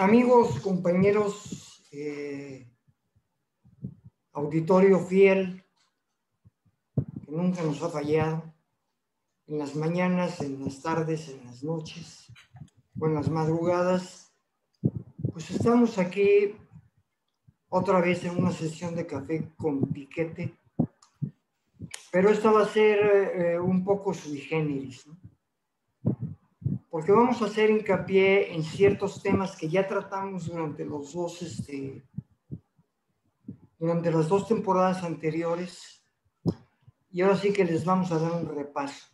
Amigos, compañeros, eh, auditorio fiel, que nunca nos ha fallado, en las mañanas, en las tardes, en las noches o en las madrugadas, pues estamos aquí otra vez en una sesión de café con piquete, pero esta va a ser eh, un poco sui generis, ¿no? Porque vamos a hacer hincapié en ciertos temas que ya tratamos durante los dos, este, durante las dos temporadas anteriores, y ahora sí que les vamos a dar un repaso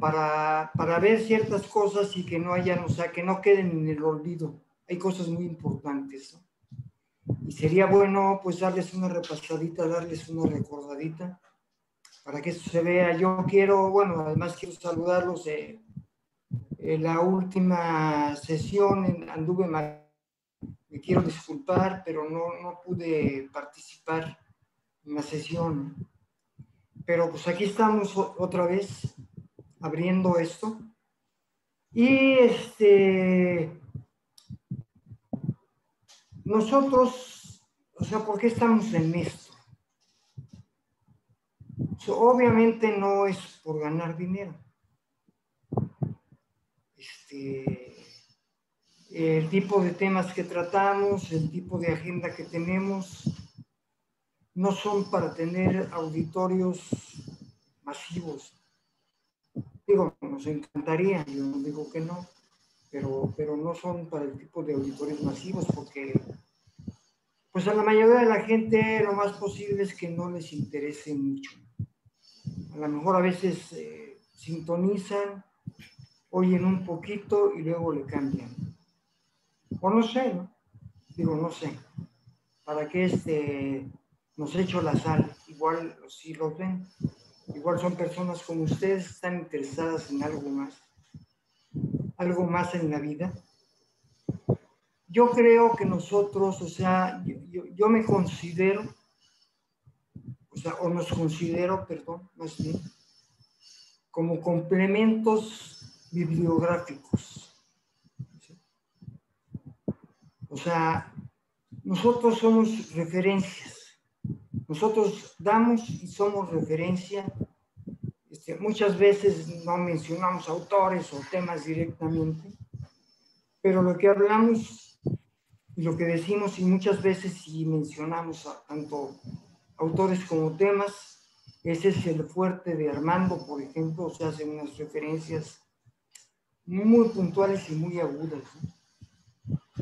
para, para ver ciertas cosas y que no hayan, o sea, que no queden en el olvido. Hay cosas muy importantes, ¿no? Y sería bueno pues darles una repasadita, darles una recordadita para que esto se vea. Yo quiero, bueno, además quiero saludarlos. Eh, en la última sesión anduve mal. Me quiero disculpar, pero no, no pude participar en la sesión. Pero pues aquí estamos otra vez abriendo esto. Y este, nosotros, o sea, ¿por qué estamos en esto? obviamente no es por ganar dinero. Este, el tipo de temas que tratamos, el tipo de agenda que tenemos, no son para tener auditorios masivos. Digo, nos encantaría, yo no digo que no, pero, pero no son para el tipo de auditorios masivos porque pues a la mayoría de la gente lo más posible es que no les interese mucho. A lo mejor a veces eh, sintonizan, oyen un poquito y luego le cambian. O no sé, ¿no? Digo, no sé. ¿Para qué este, nos echo la sal? Igual si los ven. Igual son personas como ustedes, están interesadas en algo más. Algo más en la vida. Yo creo que nosotros, o sea, yo, yo me considero o sea, o nos considero, perdón, más bien, como complementos bibliográficos. O sea, nosotros somos referencias. Nosotros damos y somos referencia. Este, muchas veces no mencionamos autores o temas directamente, pero lo que hablamos y lo que decimos y muchas veces sí mencionamos tanto autores como temas. Ese es el fuerte de Armando, por ejemplo, se hacen unas referencias muy puntuales y muy agudas.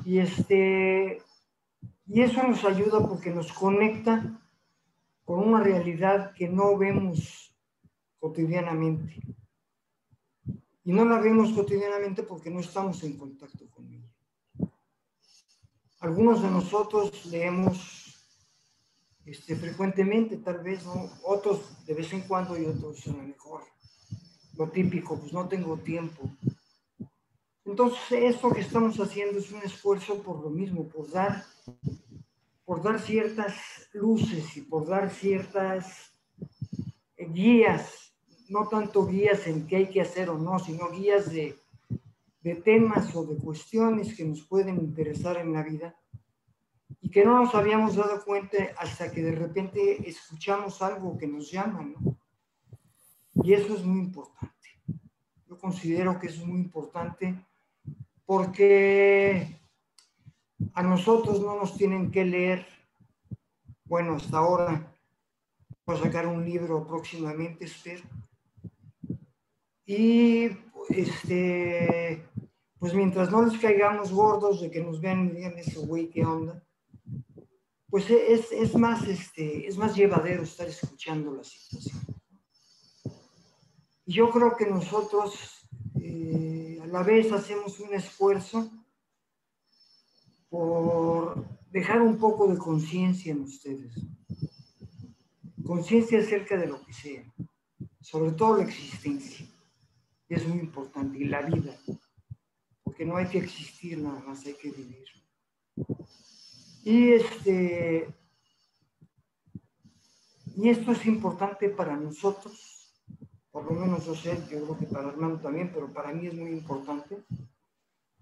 Y, este, y eso nos ayuda porque nos conecta con una realidad que no vemos cotidianamente. Y no la vemos cotidianamente porque no estamos en contacto con ella. Algunos de nosotros leemos este, frecuentemente, tal vez, ¿no? otros de vez en cuando y otros a lo mejor. Lo típico, pues no tengo tiempo. Entonces, esto que estamos haciendo es un esfuerzo por lo mismo, por dar, por dar ciertas luces y por dar ciertas guías, no tanto guías en qué hay que hacer o no, sino guías de, de temas o de cuestiones que nos pueden interesar en la vida y que no nos habíamos dado cuenta hasta que de repente escuchamos algo que nos llama, ¿no? Y eso es muy importante. Yo considero que eso es muy importante porque a nosotros no nos tienen que leer, bueno, hasta ahora voy a sacar un libro próximamente, espero. Y este, pues mientras no les caigamos gordos de que nos vean y digan ese güey, ¿qué onda? pues es, es, más, este, es más llevadero estar escuchando la situación. Yo creo que nosotros eh, la vez hacemos un esfuerzo por dejar un poco de conciencia en ustedes. Conciencia acerca de lo que sea, sobre todo la existencia. Es muy importante, y la vida, porque no hay que existir nada más, hay que vivir. Y, este, y esto es importante para nosotros, por lo menos sé, yo creo que para Armando también, pero para mí es muy importante,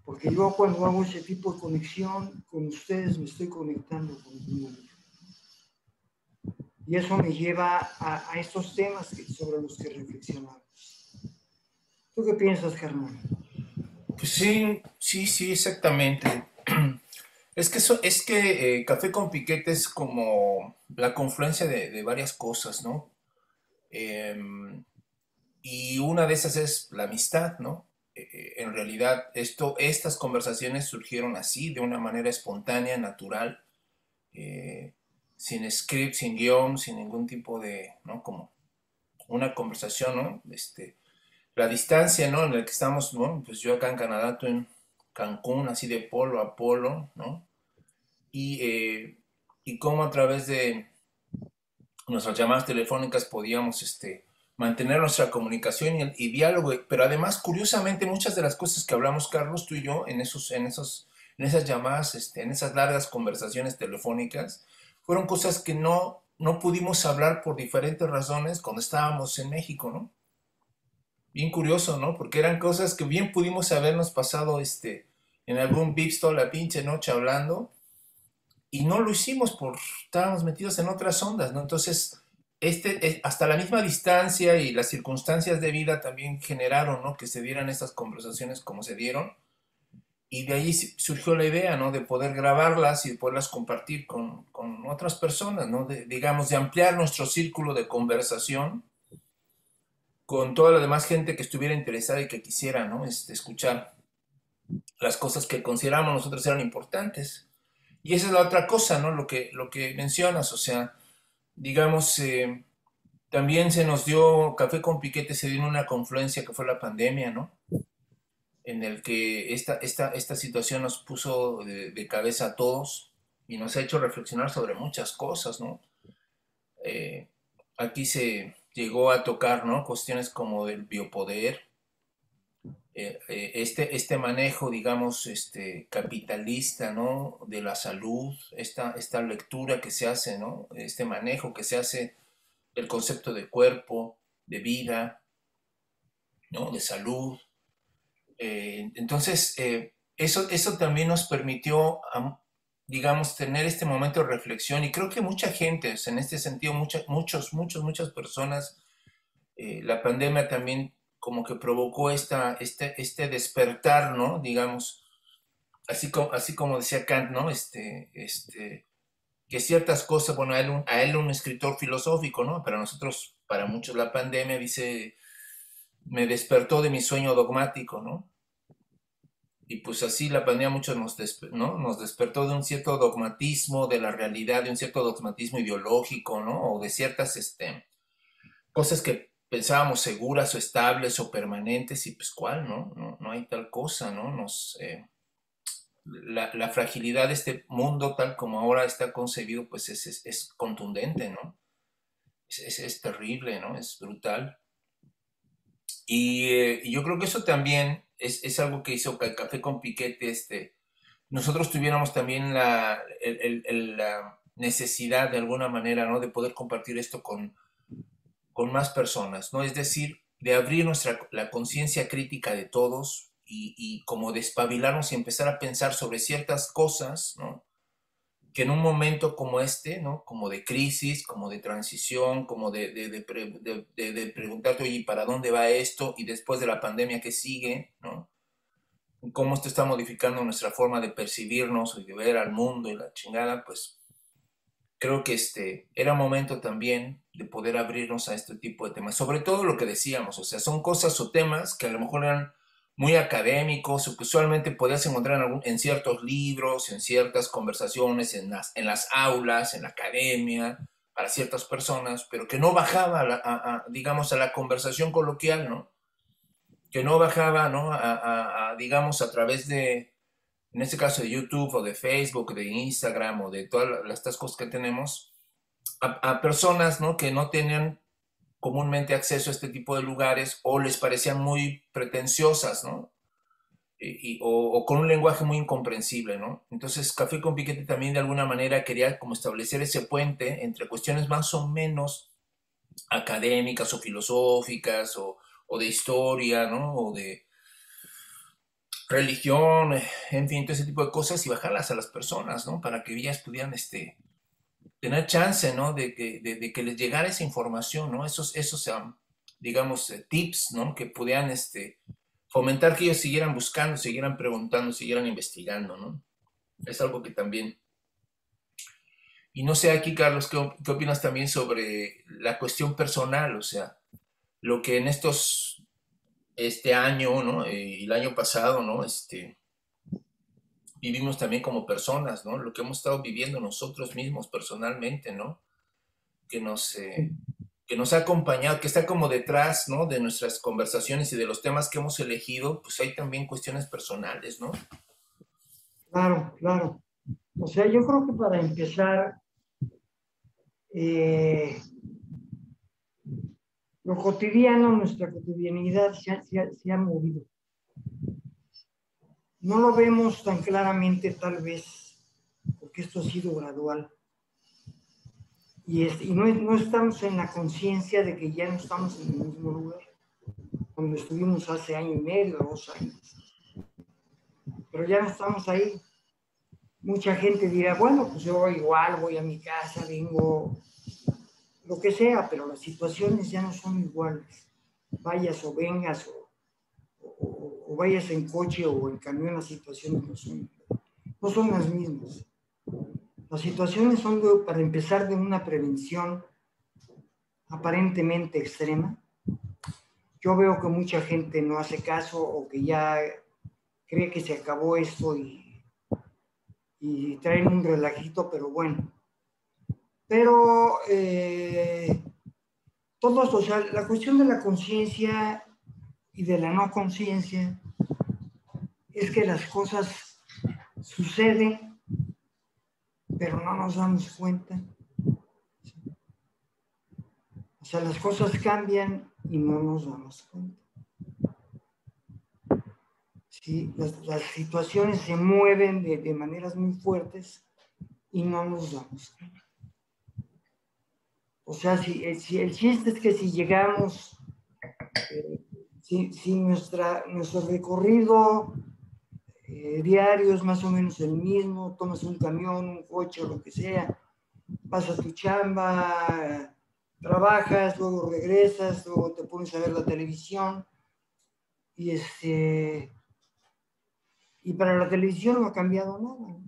Porque yo cuando hago ese tipo de conexión con ustedes me estoy conectando conmigo Y eso me lleva a, estos temas sobre los que reflexionamos. ¿Tú qué piensas, Germán? Pues sí, sí, sí, exactamente. Es que, eso, es que eh, Café con Piquete es como la confluencia de, varias cosas, ¿no? Em, y una de esas es la amistad, ¿no? Eh, eh, en realidad, esto, estas conversaciones surgieron así, de una manera espontánea, natural, sin script, sin guion, sin ningún tipo de, ¿no? Como una conversación, ¿no? Este, la distancia, ¿no? En la que estamos, ¿no? Pues yo acá en Canadá, tú en Cancún, así de polo a polo, ¿no? Y, eh, y cómo a través de nuestras llamadas telefónicas podíamos este, mantener nuestra comunicación y, diálogo, pero además, curiosamente, muchas de las cosas que hablamos, Carlos, tú y yo, en, esos, en, esos, en esas llamadas, este, en esas largas conversaciones telefónicas, fueron cosas que no, no pudimos hablar por diferentes razones cuando estábamos en México, ¿no? bien curioso, ¿no? Porque eran cosas que bien pudimos habernos pasado este, en algún toda la pinche noche hablando y no lo hicimos por estábamos metidos en otras ondas, ¿no? Entonces, este, hasta la misma distancia y las circunstancias de vida también generaron, ¿no? Que se dieran estas conversaciones como se dieron. Y de ahí surgió la idea, ¿no? De poder grabarlas y de poderlas compartir con, con otras personas, ¿no? Digamos, de ampliar nuestro círculo de conversación con toda la demás gente que estuviera interesada y que quisiera ¿no? este, escuchar las cosas que consideramos nosotros eran importantes. Y esa es la otra cosa, ¿no? Lo que, lo que mencionas, o sea, digamos, eh, también se nos dio, Café con Piquete se dio en una confluencia que fue la pandemia, ¿no? En el que esta, esta, esta situación nos puso de, cabeza a todos y nos ha hecho reflexionar sobre muchas cosas, ¿no? Eh, aquí se, llegó a tocar ¿no? cuestiones como del biopoder, eh, eh, este, este manejo, digamos, este, capitalista ¿no? de la salud, esta, esta lectura que se hace, ¿no? este manejo que se hace del concepto de cuerpo, de vida, ¿no? de salud. Eh, entonces, eso, eso también nos permitió digamos, tener este momento de reflexión. Y creo que mucha gente, en este sentido, muchas, muchos, muchos, muchas personas, eh, la pandemia también como que provocó esta, este, este despertar, ¿no? Digamos, así como, así como decía Kant, ¿no? Este, este, que ciertas cosas, bueno, a él, un, un escritor filosófico, ¿no? Para nosotros, para muchos, la pandemia dice, me despertó de mi sueño dogmático, ¿no? y pues así la pandemia mucho nos, ¿no? nos despertó de un cierto dogmatismo de la realidad, de un cierto dogmatismo ideológico, ¿no? O de ciertas este, cosas que pensábamos seguras o estables o permanentes y pues cuál, ¿no? No, no hay tal cosa, ¿no? Nos, eh, la, la, fragilidad de este mundo tal como ahora está concebido pues es, es, contundente, ¿no? Es, es, terrible, ¿no? Es brutal. Y, eh, yo creo que eso también es, algo que hizo Café con Piquete, este, nosotros tuviéramos también la, la, necesidad de alguna manera, ¿no? De poder compartir esto con, con más personas, ¿no? Es decir, de abrir nuestra, la conciencia crítica de todos y, y como despabilarnos y empezar a pensar sobre ciertas cosas, ¿no? que en un momento como este, ¿no? Como de crisis, como de transición, como de, de, de, de, preguntarte, oye, ¿para dónde va esto? Y después de la pandemia que sigue, ¿no? Cómo esto está modificando nuestra forma de percibirnos y de ver al mundo y la chingada, pues creo que este era momento también de poder abrirnos a este tipo de temas. Sobre todo lo que decíamos, o sea, son cosas o temas que a lo mejor eran muy académicos o que usualmente podías encontrar en, en, ciertos libros, en ciertas conversaciones, en las, en las aulas, en la academia, para ciertas personas, pero que no bajaba, a, digamos, a la conversación coloquial, ¿no? Que no bajaba, ¿no? A, digamos, a través de, en este caso de YouTube o de Facebook, de Instagram o de todas estas cosas que tenemos, a, personas, ¿no? Que no tenían comúnmente acceso a este tipo de lugares o les parecían muy pretenciosas, ¿no? Y, o, con un lenguaje muy incomprensible, ¿no? Entonces, Café con Piquete también de alguna manera quería como establecer ese puente entre cuestiones más o menos académicas o filosóficas o, o de historia, ¿no? O de, religión, en fin, todo ese tipo de cosas y bajarlas a las personas, ¿no? Para que ellas pudieran, este, tener chance, ¿no? De que, de, que les llegara esa información, ¿no? Esos, esos digamos, eh, tips, ¿no? Que pudieran, este, fomentar que ellos siguieran buscando, siguieran preguntando, siguieran investigando, ¿no? Es algo que también... Y no sé aquí, Carlos, ¿qué, qué opinas también sobre la cuestión personal? O sea, lo que en estos, este año, ¿no? Eh, y el año pasado, ¿no? Este, vivimos también como personas, ¿no? Lo que hemos estado viviendo nosotros mismos personalmente, ¿no? Que nos, eh, que nos ha acompañado, que está como detrás, ¿no? De nuestras conversaciones y de los temas que hemos elegido, pues hay también cuestiones personales, ¿no? Claro, claro. O sea, yo creo que para empezar, eh, lo cotidiano, nuestra cotidianidad se ha movido no lo vemos tan claramente tal vez, porque esto ha sido gradual. Y, no, estamos en la conciencia de que ya no estamos en el mismo lugar donde estuvimos hace año y medio, dos años. Pero ya no estamos ahí. Mucha gente dirá, bueno, pues yo igual voy a mi casa, vengo, lo que sea, pero las situaciones ya no son iguales. Vayas o vengas o o, vayas en coche o en camión, las situaciones no son, no son las mismas. Las situaciones son, para empezar, de una prevención aparentemente extrema. Yo veo que mucha gente no hace caso o que ya cree que se acabó esto y, y traen un relajito, pero bueno. Pero eh, todos, o sea, la cuestión de la conciencia y de la no conciencia es que las cosas suceden, pero no nos damos cuenta. O sea, las cosas cambian y no nos damos cuenta. Sí, las, situaciones se mueven de, maneras muy fuertes y no nos damos cuenta. O sea, si, si el chiste es que si llegamos eh, si, nuestro recorrido eh, diario es más o menos el mismo, tomas un camión, un coche lo que sea, vas tu chamba, trabajas, luego regresas, luego te pones a ver la televisión y este y para la televisión no ha cambiado nada.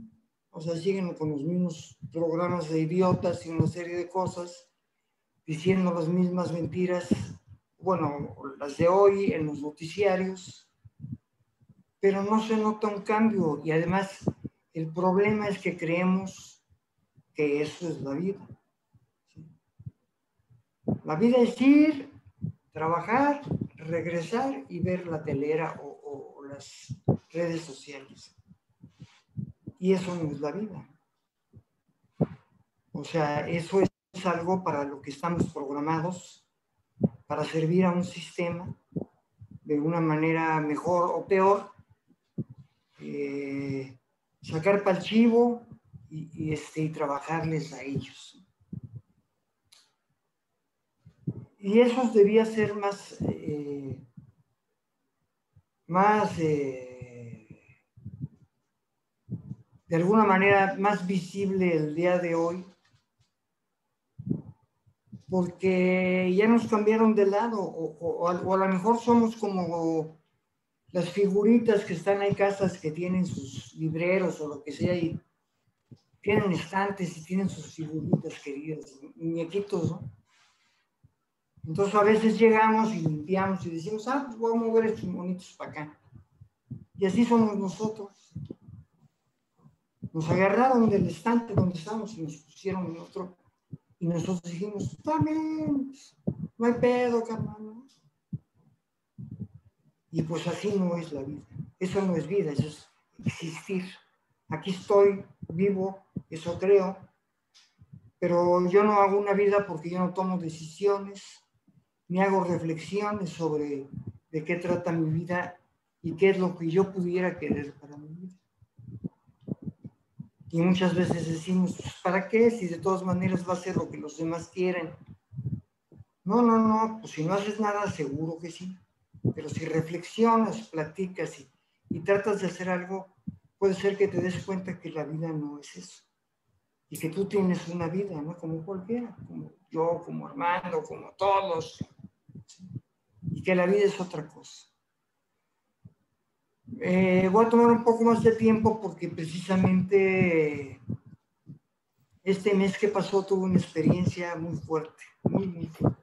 O sea, siguen con los mismos programas de idiotas y una serie de cosas, diciendo las mismas mentiras bueno, las de hoy en los noticiarios, pero no se nota un cambio y además el problema es que creemos que eso es la vida. La vida es ir, trabajar, regresar y ver la telera o, las redes sociales. Y eso no es la vida. O sea, eso es algo para lo que estamos programados para servir a un sistema de una manera mejor o peor, eh, sacar para el chivo y, este, y trabajarles a ellos. Y eso debía ser más, eh, más eh, de alguna manera más visible el día de hoy porque ya nos cambiaron de lado, o, a lo mejor somos como las figuritas que están en casas que tienen sus libreros o lo que sea, y tienen estantes y tienen sus figuritas queridas, muñequitos, ¿no? Entonces a veces llegamos y limpiamos y decimos, ah, pues voy a mover estos monitos para acá. Y así somos nosotros. Nos agarraron del estante donde estamos y nos pusieron en otro y nosotros dijimos, también, no hay pedo, carnal. Y pues así no es la vida. Eso no es vida, eso es existir. Aquí estoy, vivo, eso creo, pero yo no hago una vida porque yo no tomo decisiones, ni hago reflexiones sobre de qué trata mi vida y qué es lo que yo pudiera querer para vida. Y muchas veces decimos, pues, ¿para qué? Si de todas maneras va a ser lo que los demás quieren. No, no, no, pues si no haces nada, seguro que sí. Pero si reflexionas, platicas y, y tratas de hacer algo, puede ser que te des cuenta que la vida no es eso. Y que tú tienes una vida, ¿no? Como cualquiera, como yo, como Armando, como todos. Y que la vida es otra cosa. Eh, voy a tomar un poco más de tiempo porque precisamente este mes que pasó tuve una experiencia muy fuerte, muy, muy fuerte.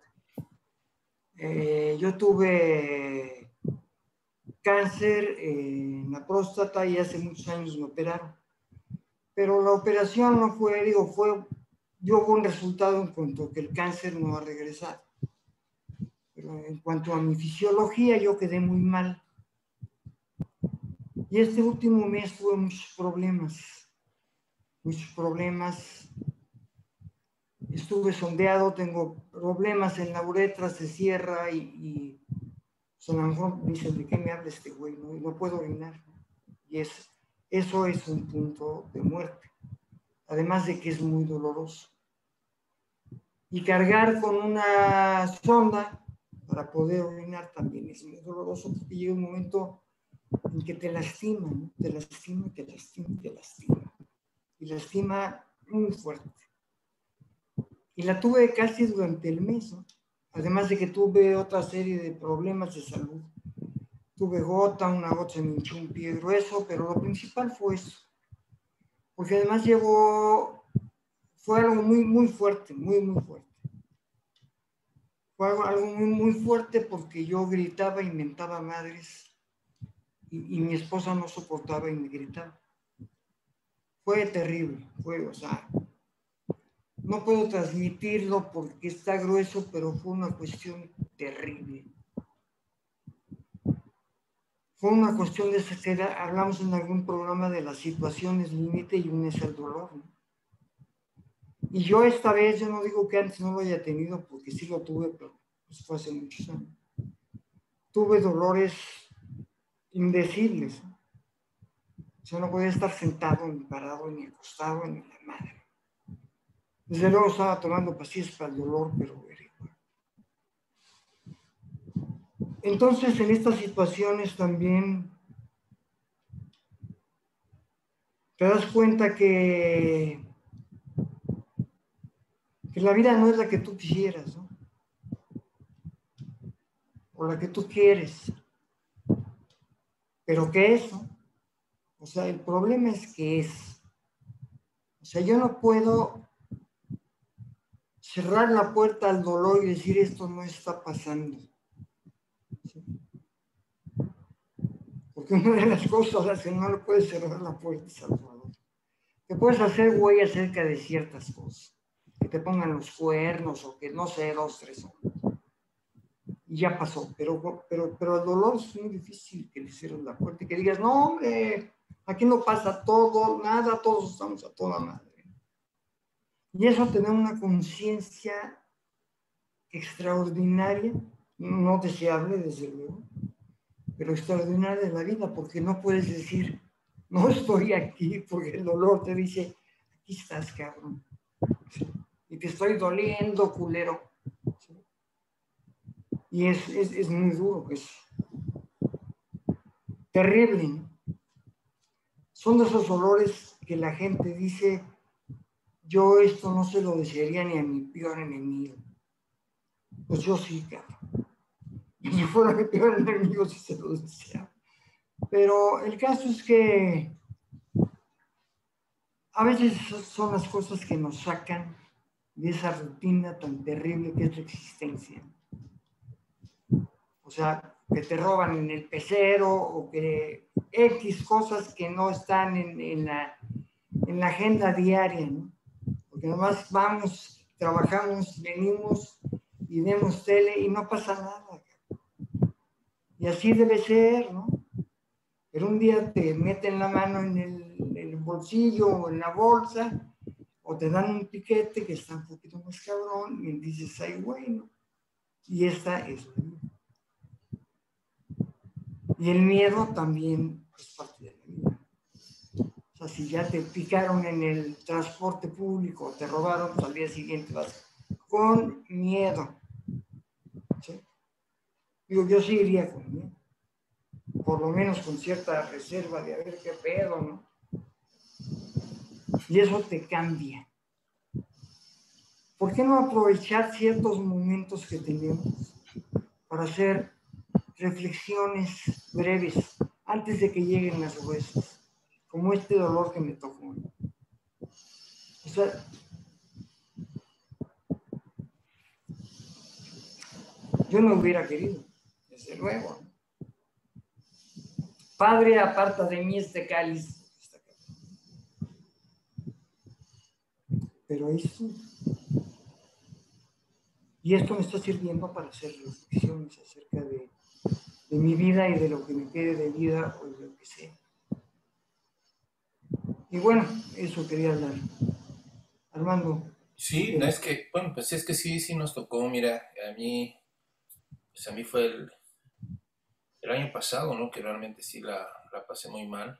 Eh, yo tuve cáncer en la próstata y hace muchos años me operaron. Pero la operación no fue, digo, fue, dio buen resultado en cuanto a que el cáncer no ha regresado. Pero en cuanto a mi fisiología, yo quedé muy mal. Y este último mes tuve muchos problemas, muchos problemas. Estuve sondeado, tengo problemas en la uretra, se cierra y, y pues, a lo mejor dicen, ¿de qué me habla este güey? No, no puedo orinar. Y es, eso es un punto de muerte. Además de que es muy doloroso. Y cargar con una sonda para poder orinar también es muy doloroso porque llega un momento en que te lastima, ¿no? te lastima, te lastima, te lastima. Y lastima muy fuerte. Y la tuve casi durante el mes, ¿no? además de que tuve otra serie de problemas de salud. Tuve gota, una gota se me hinchó un pie grueso, pero lo principal fue eso. Porque además llevó, fue algo muy, muy fuerte, muy, muy fuerte. Fue algo, algo muy, muy fuerte porque yo gritaba, inventaba madres y, mi esposa no soportaba y me gritaba. Fue terrible, fue, o sea, no puedo transmitirlo porque está grueso, pero fue una cuestión terrible. Fue una cuestión de esa hablamos en algún programa de las situaciones límite y un es el dolor. Y yo esta vez, yo no digo que antes no lo haya tenido, porque sí lo tuve, pero pues fue hace muchos años. Tuve dolores indecibles. Yo no podía estar sentado, ni parado, ni acostado, ni la madre. Desde luego estaba tomando pastillas para el dolor, pero Entonces, en estas situaciones también te das cuenta que, que la vida no es la que tú quisieras. O la que tú quieres. Pero ¿qué es? O sea, el problema es que es. O sea, yo no puedo cerrar la puerta al dolor y decir esto no está pasando. Porque una de las cosas es que no le puedes cerrar la puerta al dolor. Te puedes hacer güey acerca de ciertas cosas. Que te pongan los cuernos o que no sé, dos, tres horas y ya pasó. Pero, pero, pero el dolor es muy difícil que le cierres la puerta y que digas, no, hombre, aquí no pasa todo, nada, todos estamos a toda madre. Y eso tener una conciencia extraordinaria, no deseable desde luego, pero extraordinaria de la vida, porque no puedes decir, no estoy aquí, porque el dolor te dice, aquí estás, cabrón. Y te estoy doliendo, culero. Y es, es, es muy duro, es terrible. Son de esos olores que la gente dice, yo esto no se lo desearía ni a mi peor enemigo. Pues yo sí, cabrón. Si fuera mi peor enemigo, sí se lo deseaba. Pero el caso es que a veces son las cosas que nos sacan de esa rutina tan terrible que es la existencia o sea, que te roban en el pecero o que X cosas que no están en, la, en la agenda diaria, ¿no? Porque nomás vamos, trabajamos, venimos y vemos tele y no pasa nada. Y así debe ser, ¿no? Pero un día te meten la mano en el, bolsillo o en la bolsa o te dan un piquete que está un poquito más cabrón y dices, ay, bueno. Y esta es vida. Y el miedo también es parte de la vida. O sea, si ya te picaron en el transporte público, te robaron, pues al día siguiente vas con miedo. ¿Sí? Digo, yo sí iría con miedo. por lo menos con cierta reserva de a ver qué pedo, ¿no? Y eso te cambia. ¿Por qué no aprovechar ciertos momentos que tenemos para hacer reflexiones breves antes de que lleguen las huesos, como este dolor que me tocó? O sea, yo no hubiera querido, desde luego. Padre, aparta de mí este cáliz. Pero eso y esto me está sirviendo para hacer reflexiones acerca de, de mi vida y de lo que me quede de vida o de lo que sea. Y bueno, eso quería hablar. Armando. Sí, no, es que, bueno, pues es que sí, sí nos tocó, mira, a mí, pues a mí fue el, el año pasado, ¿no? Que realmente sí la, la pasé muy mal.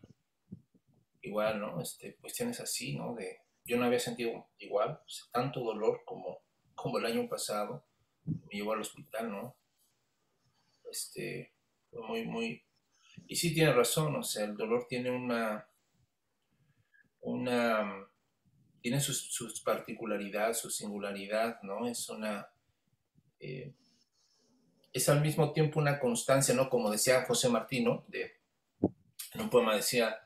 Igual, ¿no? Este, cuestiones así, ¿no? De, yo no había sentido igual, pues, tanto dolor como como el año pasado, me llevó al hospital, ¿no? Este, muy, muy... Y sí tiene razón, o sea, el dolor tiene una... una tiene sus, sus particularidades, su singularidad, ¿no? Es una... Eh, es al mismo tiempo una constancia, ¿no? Como decía José Martino, de, en un poema decía,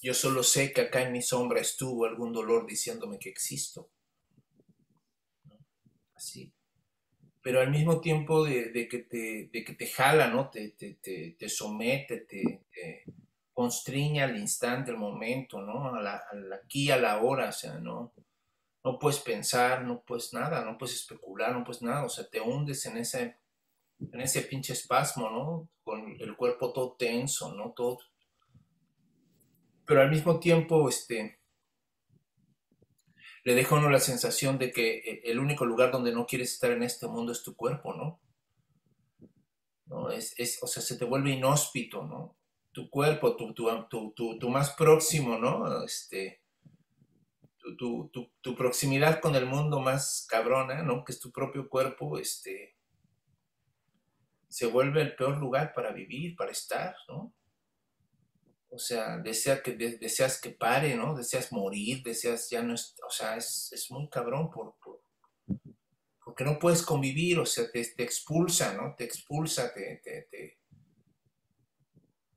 yo solo sé que acá en mi sombra estuvo algún dolor diciéndome que existo así. Pero al mismo tiempo de, que, te, que te jala, ¿no? Te, te, somete, te, constriña al instante, al momento, ¿no? A la, aquí, a la hora, o sea, ¿no? No puedes pensar, no puedes nada, no puedes especular, no puedes nada, o sea, te hundes en ese, en ese pinche espasmo, ¿no? Con el cuerpo todo tenso, ¿no? Todo. Pero al mismo tiempo, este, le deja a uno la sensación de que eh, el único lugar donde no quieres estar en este mundo es tu cuerpo, ¿no? ¿No? Es, o sea, se te vuelve inhóspito, ¿no? Tu cuerpo, tu, tu, más próximo, ¿no? Este, tu, tu, proximidad con el mundo más cabrona, ¿no? Que es tu propio cuerpo, este, se vuelve el peor lugar para vivir, para estar, ¿no? O sea, desea que, deseas que pare, ¿no? Deseas morir, deseas ya no es, o sea, es, muy cabrón por, porque no puedes convivir, o sea, te, expulsa, ¿no? Te expulsa, te, te,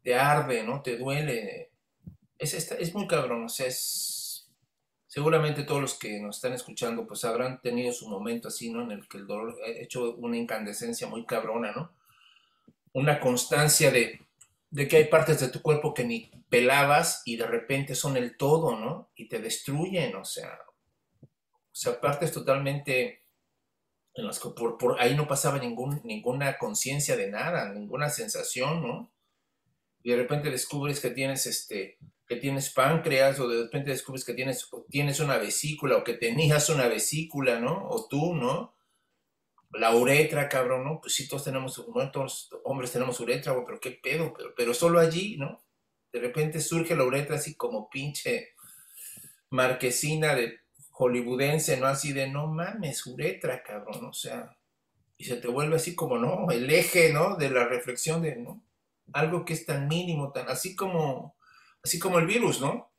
te, arde, ¿no? Te duele. Es, es muy cabrón, o sea, es... Seguramente todos los que nos están escuchando pues habrán tenido su momento así, ¿no? En el que el dolor ha hecho una incandescencia muy cabrona, ¿no? Una constancia de, de que hay partes de tu cuerpo que ni pelabas y de repente son el todo, ¿no? Y te destruyen, o sea, o sea, partes totalmente en las que por, ahí no pasaba ninguna conciencia de nada, ninguna sensación, ¿no? Y de repente descubres que tienes este, que tienes páncreas, o de repente descubres que tienes, tienes una vesícula, o que tenías una vesícula, ¿no? O tú, ¿no? La uretra, cabrón, ¿no? Pues sí, todos tenemos, bueno, todos hombres tenemos uretra, pero qué pedo, pero, pero solo allí, ¿no? De repente surge la uretra así como pinche marquesina de hollywoodense, ¿no? Así de, no mames, uretra, cabrón, o sea, y se te vuelve así como, ¿no? El eje, ¿no? De la reflexión de, ¿no? Algo que es tan mínimo, tan, así como, así como el virus, ¿no?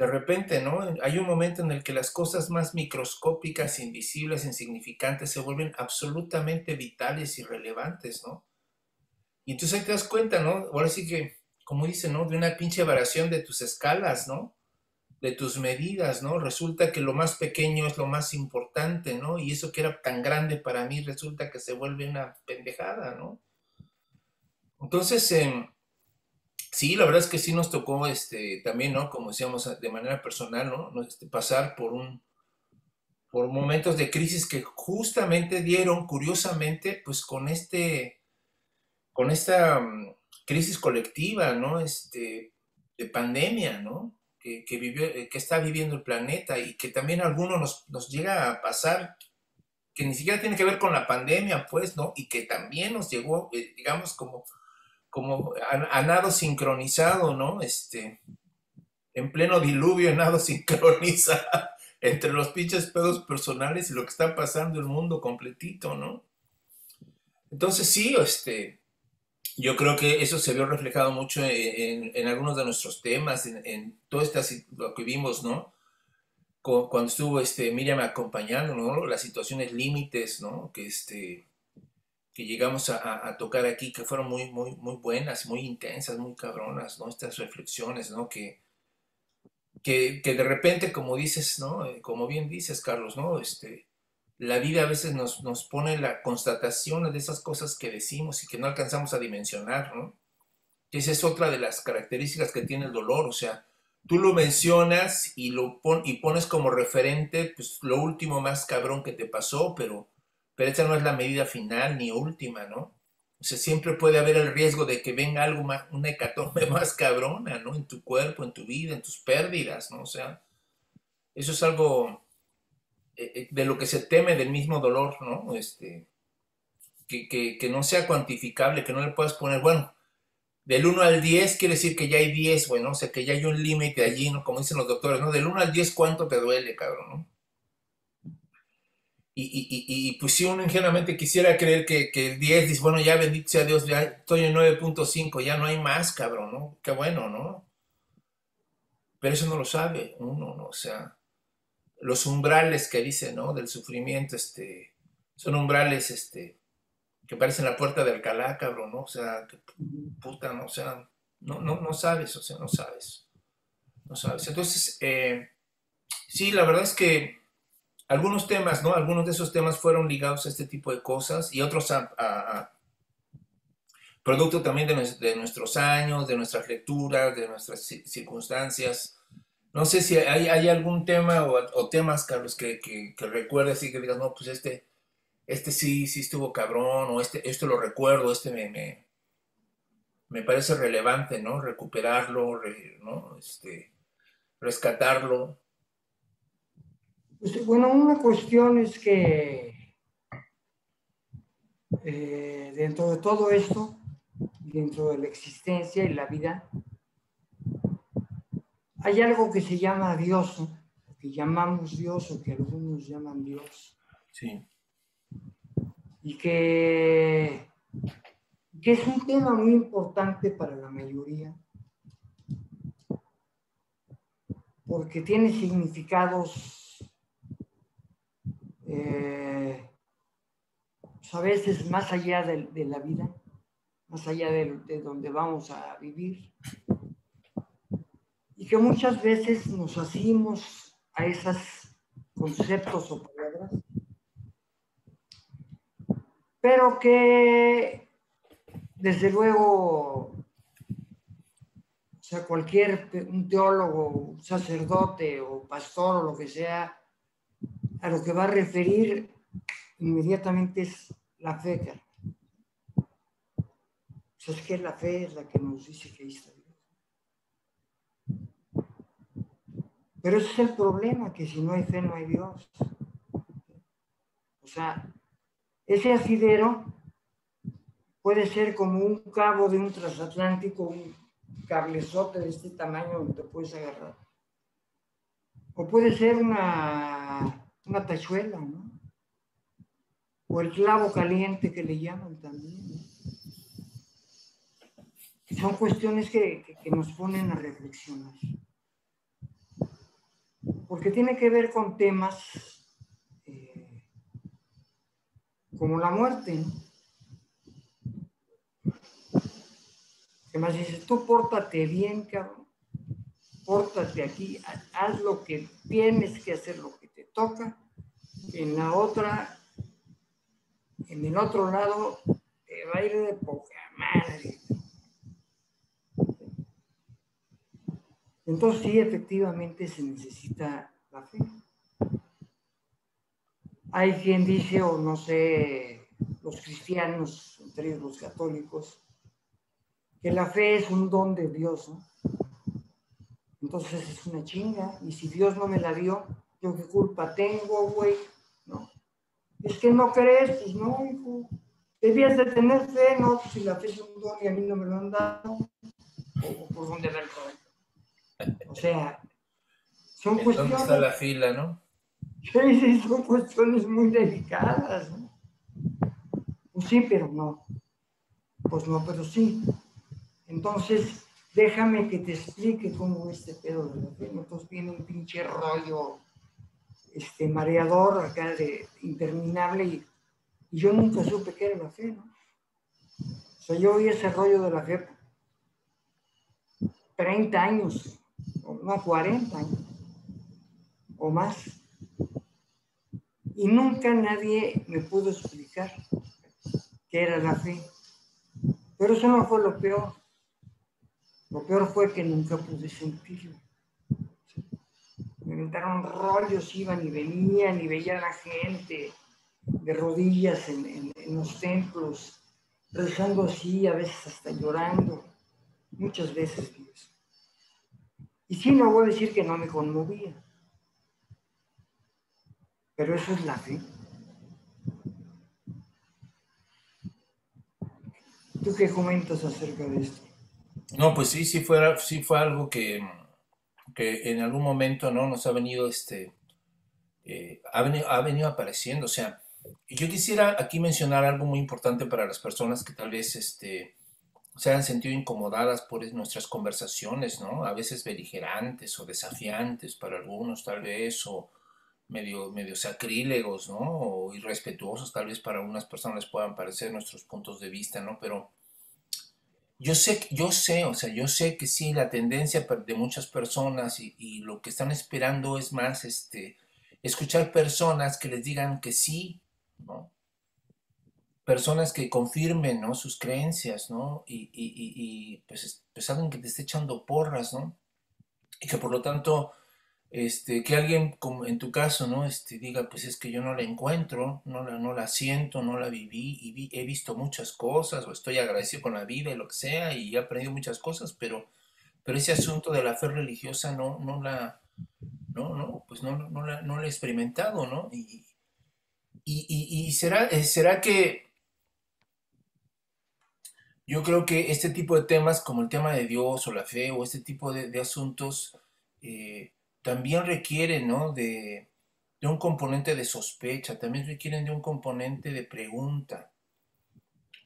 De repente, ¿no? Hay un momento en el que las cosas más microscópicas, invisibles, insignificantes se vuelven absolutamente vitales y relevantes, ¿no? Y entonces ahí te das cuenta, ¿no? Ahora sí que, como dice, ¿no? De una pinche variación de tus escalas, ¿no? De tus medidas, ¿no? Resulta que lo más pequeño es lo más importante, ¿no? Y eso que era tan grande para mí resulta que se vuelve una pendejada, ¿no? Entonces, eh, Sí, la verdad es que sí nos tocó este, también, ¿no? Como decíamos de manera personal, ¿no? Este, pasar por un por momentos de crisis que justamente dieron, curiosamente, pues con este, con esta mm, crisis colectiva, ¿no? Este, de pandemia, ¿no? Que, eh, que está viviendo el planeta y que también a algunos nos, nos llega a pasar que ni siquiera tiene que ver con la pandemia, pues, ¿no? Y que también nos llegó, eh, digamos, como como a, nado sincronizado, ¿no? Este, en pleno diluvio, nado sincronizado entre los pinches pedos personales y lo que está pasando el mundo completito, ¿no? Entonces sí, este, yo creo que eso se vio reflejado mucho en, algunos de nuestros temas, en, todo esto lo que vimos, ¿no? Cuando estuvo este, Miriam acompañando, ¿no? Las situaciones límites, ¿no? Que, este, que llegamos a, tocar aquí, que fueron muy, muy, muy buenas, muy intensas, muy cabronas, ¿no? Estas reflexiones, ¿no? Que, que, que de repente, como dices, ¿no? Como bien dices, Carlos, ¿no? Este, la vida a veces nos, nos pone la constatación de esas cosas que decimos y que no alcanzamos a dimensionar, ¿no? esa es otra de las características que tiene el dolor, o sea, tú lo mencionas y lo y pones como referente pues, lo último más cabrón que te pasó, pero, pero esa no es la medida final ni última, ¿no? O sea, siempre puede haber el riesgo de que venga algo más, una hecatombe más cabrona, ¿no? En tu cuerpo, en tu vida, en tus pérdidas, ¿no? O sea, eso es algo eh, eh, de lo que se teme del mismo dolor, ¿no? Este, que, no sea cuantificable, que no le puedas poner, bueno, del 1 al 10 quiere decir que ya hay 10, bueno, o sea, que ya hay un límite allí, ¿no? Como dicen los doctores, ¿no? Del 1 al 10, ¿cuánto te duele, cabrón, no? Y, pues si uno ingenuamente quisiera creer que, que el 10 dice, bueno, ya bendito sea Dios, ya estoy en 9.5, ya no hay más, cabrón, ¿no? Qué bueno, ¿no? Pero eso no lo sabe uno, ¿no? O sea, los umbrales que dice, ¿no? Del sufrimiento, este, son umbrales, este, que parecen la puerta de Alcalá, cabrón, ¿no? O sea, puta, ¿no? O sea, no, no, no sabes, o sea, no sabes. No sabes. Entonces, eh, sí, la verdad es que algunos temas, ¿no? Algunos de esos temas fueron ligados a este tipo de cosas y otros a, producto también de, nuestros años, de nuestras lecturas, de nuestras circunstancias. No sé si hay, algún tema o, temas, Carlos, que, recuerdes y que digas, no, pues este, este sí, sí estuvo cabrón, o este, esto lo recuerdo, este me, me, parece relevante, ¿no? Recuperarlo, ¿no? Este, rescatarlo. Pues, bueno, una cuestión es que eh, dentro de todo esto, dentro de la existencia y la vida, hay algo que se llama Dios, que llamamos Dios o que algunos llaman Dios. Sí. Y que, que es un tema muy importante para la mayoría, porque tiene significados eh, pues a veces más allá de, la vida, más allá de, de donde vamos a vivir. Y que muchas veces nos hacemos a esos conceptos o palabras, pero que desde luego, o sea, cualquier un teólogo, un sacerdote o pastor o lo que sea, a lo que va a referir inmediatamente es la fe. Sea, es que la fe es la que nos dice que ahí está Pero ese es el problema, que si no hay fe no hay Dios. O sea, ese asidero puede ser como un cabo de un transatlántico, un cablezote de este tamaño donde te puedes agarrar. O puede ser una, una tachuela, ¿no? O el clavo caliente que le llaman también. Son cuestiones que, nos ponen a reflexionar porque tiene que ver con temas eh, como la muerte. Que más dices, tú pórtate bien, cabrón, pórtate aquí, haz lo que tienes que hacer, lo En la otra, en el otro lado, te va a ir de poca madre. Entonces sí, efectivamente se necesita la fe. Hay quien dice, o no sé, los cristianos, entre ellos los católicos, que la fe es un don de Dios. Entonces es una chinga, y si Dios no me la dio, ¿yo qué culpa tengo, güey? ¿No? Es que no crees, pues no, hijo. Debías de tener fe, no, pues si la fe es un don y a mí no me lo han dado, o por dónde verlo. O sea, son cuestiones. ¿Dónde está la fila, no? Sí, sí, son cuestiones muy delicadas. ¿no? Pues sí, pero no. Pues no, pero sí. Entonces, déjame que te explique cómo es este pedo de la fe. Entonces viene un pinche rollo este, mareador acá de interminable y, yo nunca supe qué era la fe. O sea, yo oí ese rollo de la fe 30 años, o no 40 años, o más. Y nunca nadie me pudo explicar qué era la fe. Pero eso no fue lo peor. Lo peor fue que nunca pude sentirlo. Me inventaron rollos, iban y venían y veía a la gente de rodillas en, los templos, rezando así, a veces hasta llorando. Muchas veces Y sí, no voy a decir que no me conmovía. Pero eso es la fe. ¿Tú qué comentas acerca de esto? No, pues sí, sí fue, sí fue algo que, que en algún momento no nos ha venido, este, eh, ha, venido, ha venido apareciendo. O sea, yo quisiera aquí mencionar algo muy importante para las personas que tal vez este, se han sentido incomodadas por nuestras conversaciones, ¿no? A veces beligerantes o desafiantes para algunos tal vez, o medio, medio sacrílegos, ¿no? O irrespetuosos tal vez para algunas personas puedan parecer nuestros puntos de vista, ¿no? Pero yo sé, yo sé, o sea, yo sé que sí, la tendencia de muchas personas y, lo que están esperando es más, este, escuchar personas que les digan que sí, ¿no? Personas que confirmen, ¿no? Sus creencias, ¿no? Y, y pues, pues alguien que te esté echando porras, ¿no? Y que por lo tanto este, que alguien, como en tu caso, ¿no? Este, diga, pues es que yo no la encuentro, no la, no la siento, no la viví y he visto muchas cosas o estoy agradecido con la vida y lo que sea y he aprendido muchas cosas, pero, pero ese asunto de la fe religiosa no, no la, no, no, pues no, no, la, no la he experimentado, ¿no? Y, y, será, eh, será que yo creo que este tipo de temas como el tema de Dios o la fe o este tipo de, de asuntos, eh, también requieren ¿no? de, un componente de sospecha, también requieren de un componente de pregunta.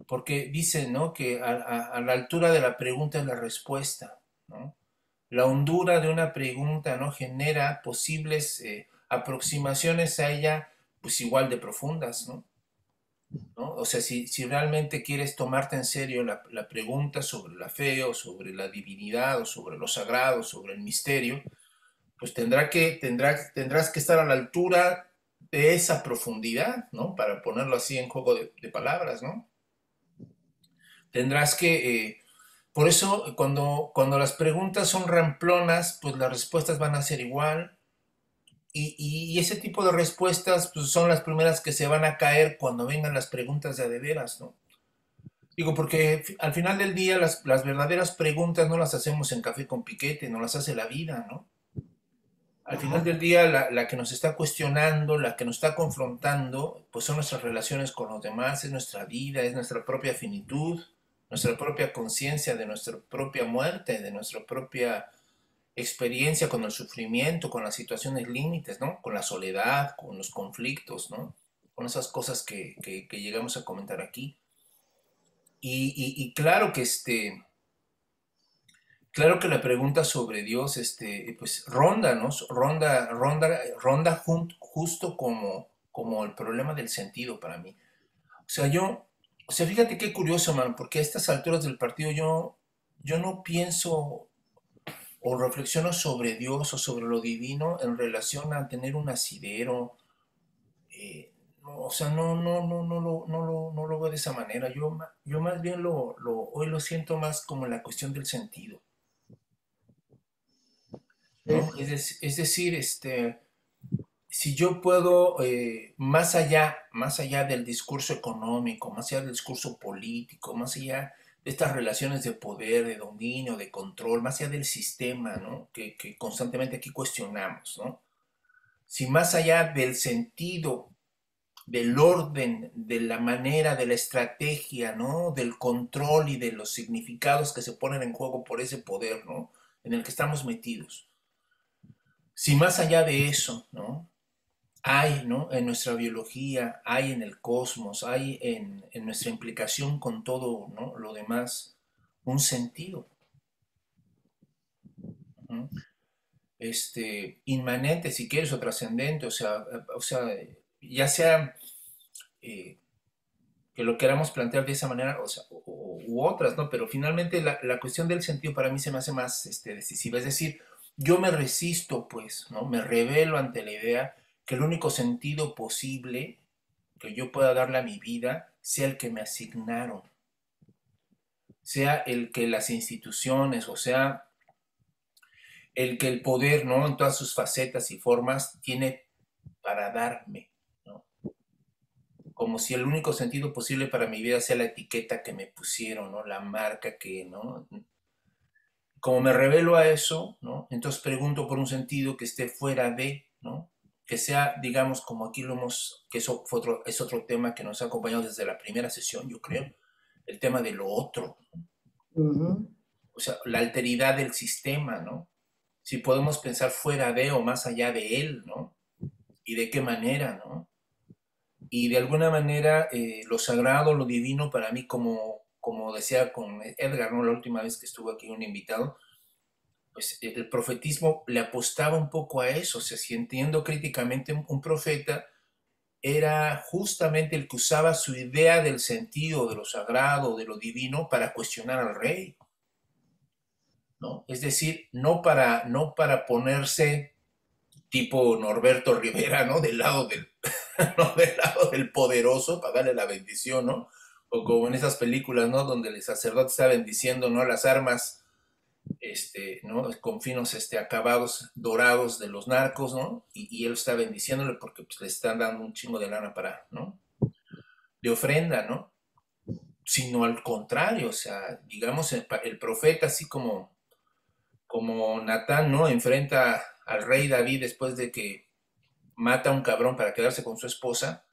Porque dicen ¿no? que a, la altura de la pregunta es la respuesta. ¿no? La hondura de una pregunta ¿no? genera posibles eh, aproximaciones a ella pues igual de profundas. ¿no? O sea, si, si, realmente quieres tomarte en serio la, la, pregunta sobre la fe o sobre la divinidad o sobre lo sagrado, sobre el misterio, pues tendrá que, tendrá, tendrás que estar a la altura de esa profundidad, ¿no? Para ponerlo así en juego de, palabras, ¿no? Tendrás que, eh, por eso cuando, cuando las preguntas son ramplonas, pues las respuestas van a ser igual. Y, ese tipo de respuestas pues, son las primeras que se van a caer cuando vengan las preguntas de adeveras, ¿no? Digo, porque al final del día las, las verdaderas preguntas no las hacemos en café con piquete, no las hace la vida, ¿no? Al final del día, la, que nos está cuestionando, la que nos está confrontando, pues son nuestras relaciones con los demás, es nuestra vida, es nuestra propia finitud, nuestra propia conciencia de nuestra propia muerte, de nuestra propia experiencia con el sufrimiento, con las situaciones límites, ¿no? Con la soledad, con los conflictos, ¿no? Con esas cosas que, llegamos a comentar aquí. Y, y claro que este, Claro que la pregunta sobre Dios, este, pues ronda, ¿no? Ronda, ronda, ronda justo como, como el problema del sentido para mí. O sea, yo, o sea, fíjate qué curioso, man, porque a estas alturas del partido yo, yo no pienso o reflexiono sobre Dios o sobre lo divino en relación a tener un asidero. Eh, o sea, no, no, no, no, lo, no, lo, no lo veo de esa manera. Yo, yo más bien lo, lo, hoy lo siento más como la cuestión del sentido. Es, decir, este, si yo puedo, eh, más allá, más allá del discurso económico, más allá del discurso político, más allá de estas relaciones de poder, de dominio, de control, más allá del sistema, ¿no? Que, constantemente aquí cuestionamos, ¿no? Si más allá del sentido, del orden, de la manera, de la estrategia, ¿no? Del control y de los significados que se ponen en juego por ese poder, ¿no? En el que estamos metidos si más allá de eso, ¿no? hay ¿no? en nuestra biología, hay en el cosmos, hay en, nuestra implicación con todo ¿no? lo demás un sentido. Este, inmanente, si quieres, o trascendente, o sea, o sea, ya sea eh, que lo queramos plantear de esa manera, o sea, u otras, ¿no? Pero finalmente la, la, cuestión del sentido para mí se me hace más este, decisiva. Es decir, yo me resisto, pues, ¿no? Me revelo ante la idea que el único sentido posible que yo pueda darle a mi vida sea el que me asignaron, sea el que las instituciones, o sea, el que el poder, ¿no? En todas sus facetas y formas tiene para darme. Como si el único sentido posible para mi vida sea la etiqueta que me pusieron, ¿no? La marca que, ¿no? Como me revelo a eso, ¿no? Entonces pregunto por un sentido que esté fuera de, ¿no? que sea, digamos, como aquí lo hemos, que eso otro, es otro tema que nos ha acompañado desde la primera sesión, yo creo, el tema de lo otro. O sea, la alteridad del sistema, ¿no? Si podemos pensar fuera de o más allá de él, ¿no? Y de qué manera, ¿no? Y de alguna manera eh, lo sagrado, lo divino, para mí, como, como decía con Edgar, ¿no? La última vez que estuvo aquí un invitado, pues el profetismo le apostaba un poco a eso, o sea, si entiendo críticamente, un profeta era justamente el que usaba su idea del sentido, de lo sagrado, de lo divino, para cuestionar al rey. ¿no? Es decir, no para, no para ponerse tipo Norberto Rivera, ¿no? Del lado del, del lado del poderoso, para darle la bendición, ¿no? O como en esas películas, ¿no? Donde el sacerdote está bendiciendo, ¿no? Las armas este, ¿no? con finos este, acabados dorados de los narcos, ¿no? Y, él está bendiciéndole porque pues, le están dando un chingo de lana para, ¿no? De ofrenda, ¿no? Sino al contrario, o sea, digamos, el, profeta, así como, como Natán, ¿no? Enfrenta al rey David después de que mata a un cabrón para quedarse con su esposa,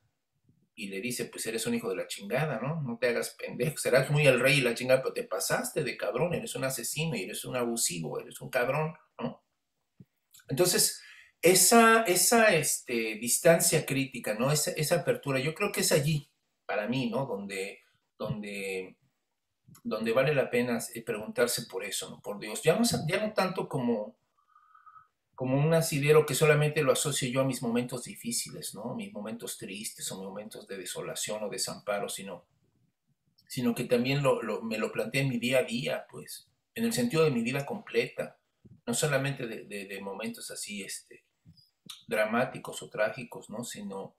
y le dice, pues eres un hijo de la chingada, ¿no? No te hagas pendejo, serás muy el rey y la chingada, pero te pasaste de cabrón, eres un asesino eres un abusivo, eres un cabrón, ¿no? Entonces, esa, esa este, distancia crítica, ¿no? Esa, esa apertura, yo creo que es allí, para mí, ¿no? Donde, donde, donde vale la pena eh, preguntarse por eso, ¿no? Por Dios. Ya no, ya no tanto como como un asidero que solamente lo asocio yo a mis momentos difíciles, ¿no? Mis momentos tristes o momentos de desolación o desamparo, sino, sino que también me lo planteé en mi día a día, pues, en el sentido de mi vida completa, no solamente de, momentos así, este, dramáticos o trágicos, ¿no? Sino,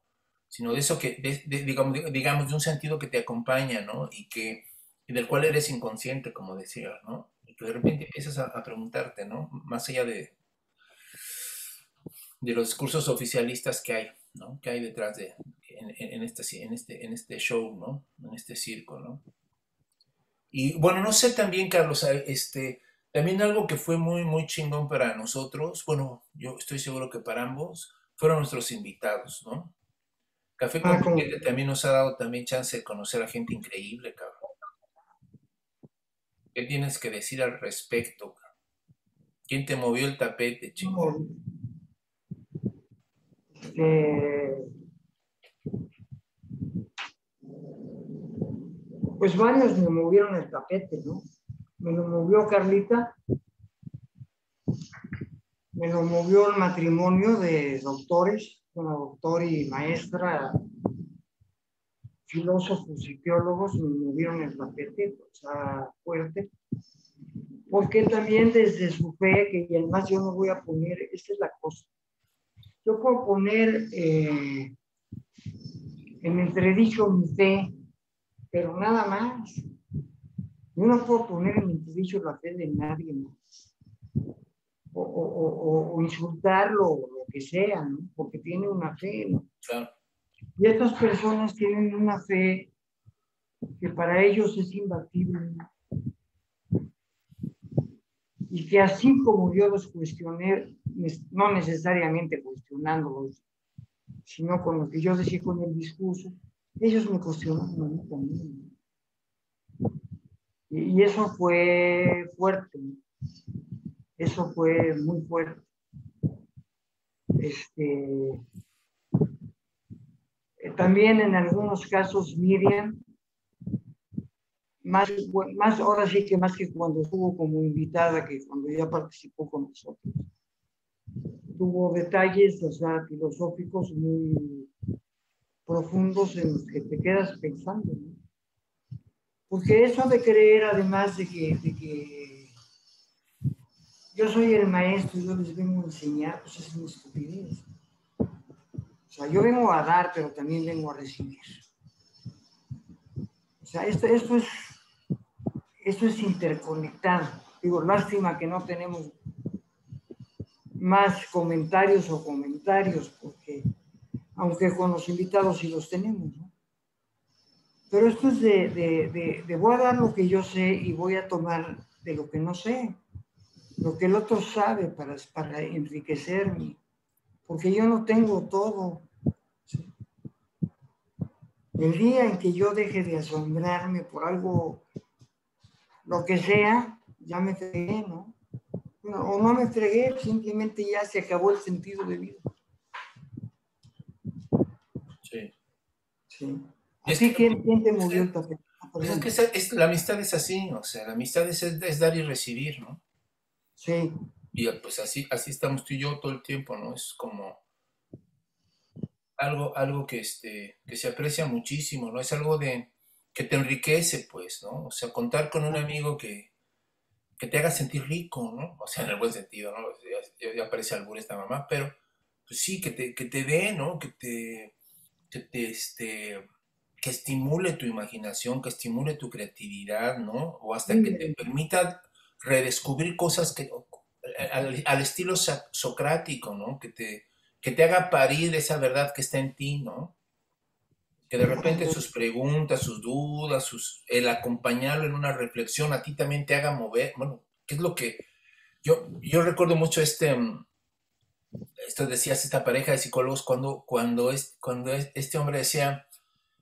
sino de eso que, digamos, digamos, de un sentido que te acompaña, ¿no? Y que, del cual eres inconsciente, como decía, ¿no? Y que de repente empiezas a preguntarte, ¿no? Más allá de, de los discursos oficialistas que hay, ¿no? Que hay detrás de, en, este, en, este, en este show, ¿no? En este circo, ¿no? Y bueno, no sé también, Carlos, este, también algo que fue muy, muy chingón para nosotros, bueno, yo estoy seguro que para ambos, fueron nuestros invitados, ¿no? Café con ah, también nos ha dado también chance de conocer a gente increíble, cabrón. ¿Qué tienes que decir al respecto? ¿Quién te movió el tapete, chingón? Este, pues varios me movieron el tapete, ¿no? Me lo movió Carlita, me lo movió el matrimonio de doctores, una doctor y maestra, filósofos y teólogos, me movieron el tapete, o sea, fuerte, porque también desde su fe, que además yo no voy a poner, esta es la cosa, yo puedo poner eh, en entredicho mi fe, pero nada más. Yo no puedo poner en entredicho la fe de nadie más. O, insultarlo, o lo que sea, ¿no? Porque tiene una fe, ¿no? Y estas personas tienen una fe que para ellos es imbatible y que así como yo los cuestioné, no necesariamente cuestionándolos, sino con lo que yo decía con el discurso, ellos me cuestionaron también. Y, eso fue fuerte, eso fue muy fuerte. Este, también en algunos casos Miriam, más, más ahora sí que más que cuando estuvo como invitada, que cuando ya participó con nosotros. Tuvo detalles, o sea, filosóficos muy profundos en los que te quedas pensando. Porque eso de creer, además de que, de que yo soy el maestro y yo les vengo a enseñar, pues es una estupidez. O sea, yo vengo a dar, pero también vengo a recibir. O sea, esto, esto, es, esto es interconectado. Digo, lástima que no tenemos más comentarios o comentarios, porque aunque con los invitados sí los tenemos, ¿no? Pero esto es de, de, voy a dar lo que yo sé y voy a tomar de lo que no sé, lo que el otro sabe para, para enriquecerme porque yo no tengo todo. El día en que yo deje de asombrarme por algo, lo que sea, ya me fregué, ¿no? O no me fregué, simplemente ya se acabó el sentido de vida. Sí. Sí. Así que, ¿quién, te movió el? Pues es que es, la amistad es así, o sea, la amistad es, es, dar y recibir, ¿no? Sí. Y pues así, así estamos tú y yo todo el tiempo, ¿no? Es como algo, algo que, este, que se aprecia muchísimo, ¿no? Es algo de que te enriquece, pues, ¿no? O sea, contar con un amigo que, que te haga sentir rico, ¿no? O sea, en el buen sentido, ¿no? Ya, ya aparece albur esta mamá, pero pues sí, que te, que te dé, ¿no? Que te, que te, este, que estimule tu imaginación, que estimule tu creatividad, ¿no? O hasta que te permita redescubrir cosas que, al, estilo socrático, ¿no? Que te, que te haga parir esa verdad que está en ti, ¿no? Que de repente sus preguntas, sus dudas, sus, el acompañarlo en una reflexión a ti también te haga mover. Bueno, ¿qué es lo que yo, yo recuerdo mucho este, mm, esto decías, esta pareja de psicólogos, cuando, cuando, es, cuando este hombre decía,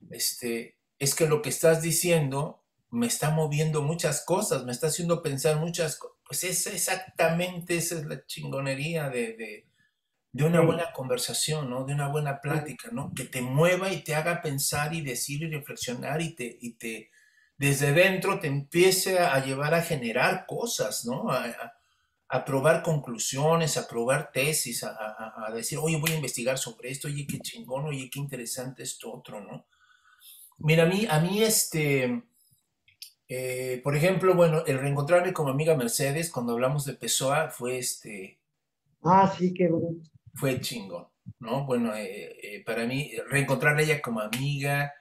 este, es que lo que estás diciendo me está moviendo muchas cosas, me está haciendo pensar muchas cosas pues es exactamente esa es la chingonería de, una buena conversación, ¿no? De una buena plática, ¿no? Que te mueva y te haga pensar y decir y reflexionar y te, y te desde dentro te empiece a llevar a generar cosas, ¿no? A, probar conclusiones, a probar tesis, a, decir, oye, voy a investigar sobre esto, oye, qué chingón, oye, qué interesante esto otro, ¿no? Mira, a mí, a mí este, eh, por ejemplo, bueno, el reencontrarme con mi amiga Mercedes cuando hablamos de Pessoa fue este. Ah, sí, qué bueno. Fue chingón, ¿no? Bueno, eh, eh, para mí, reencontrarla ella como amiga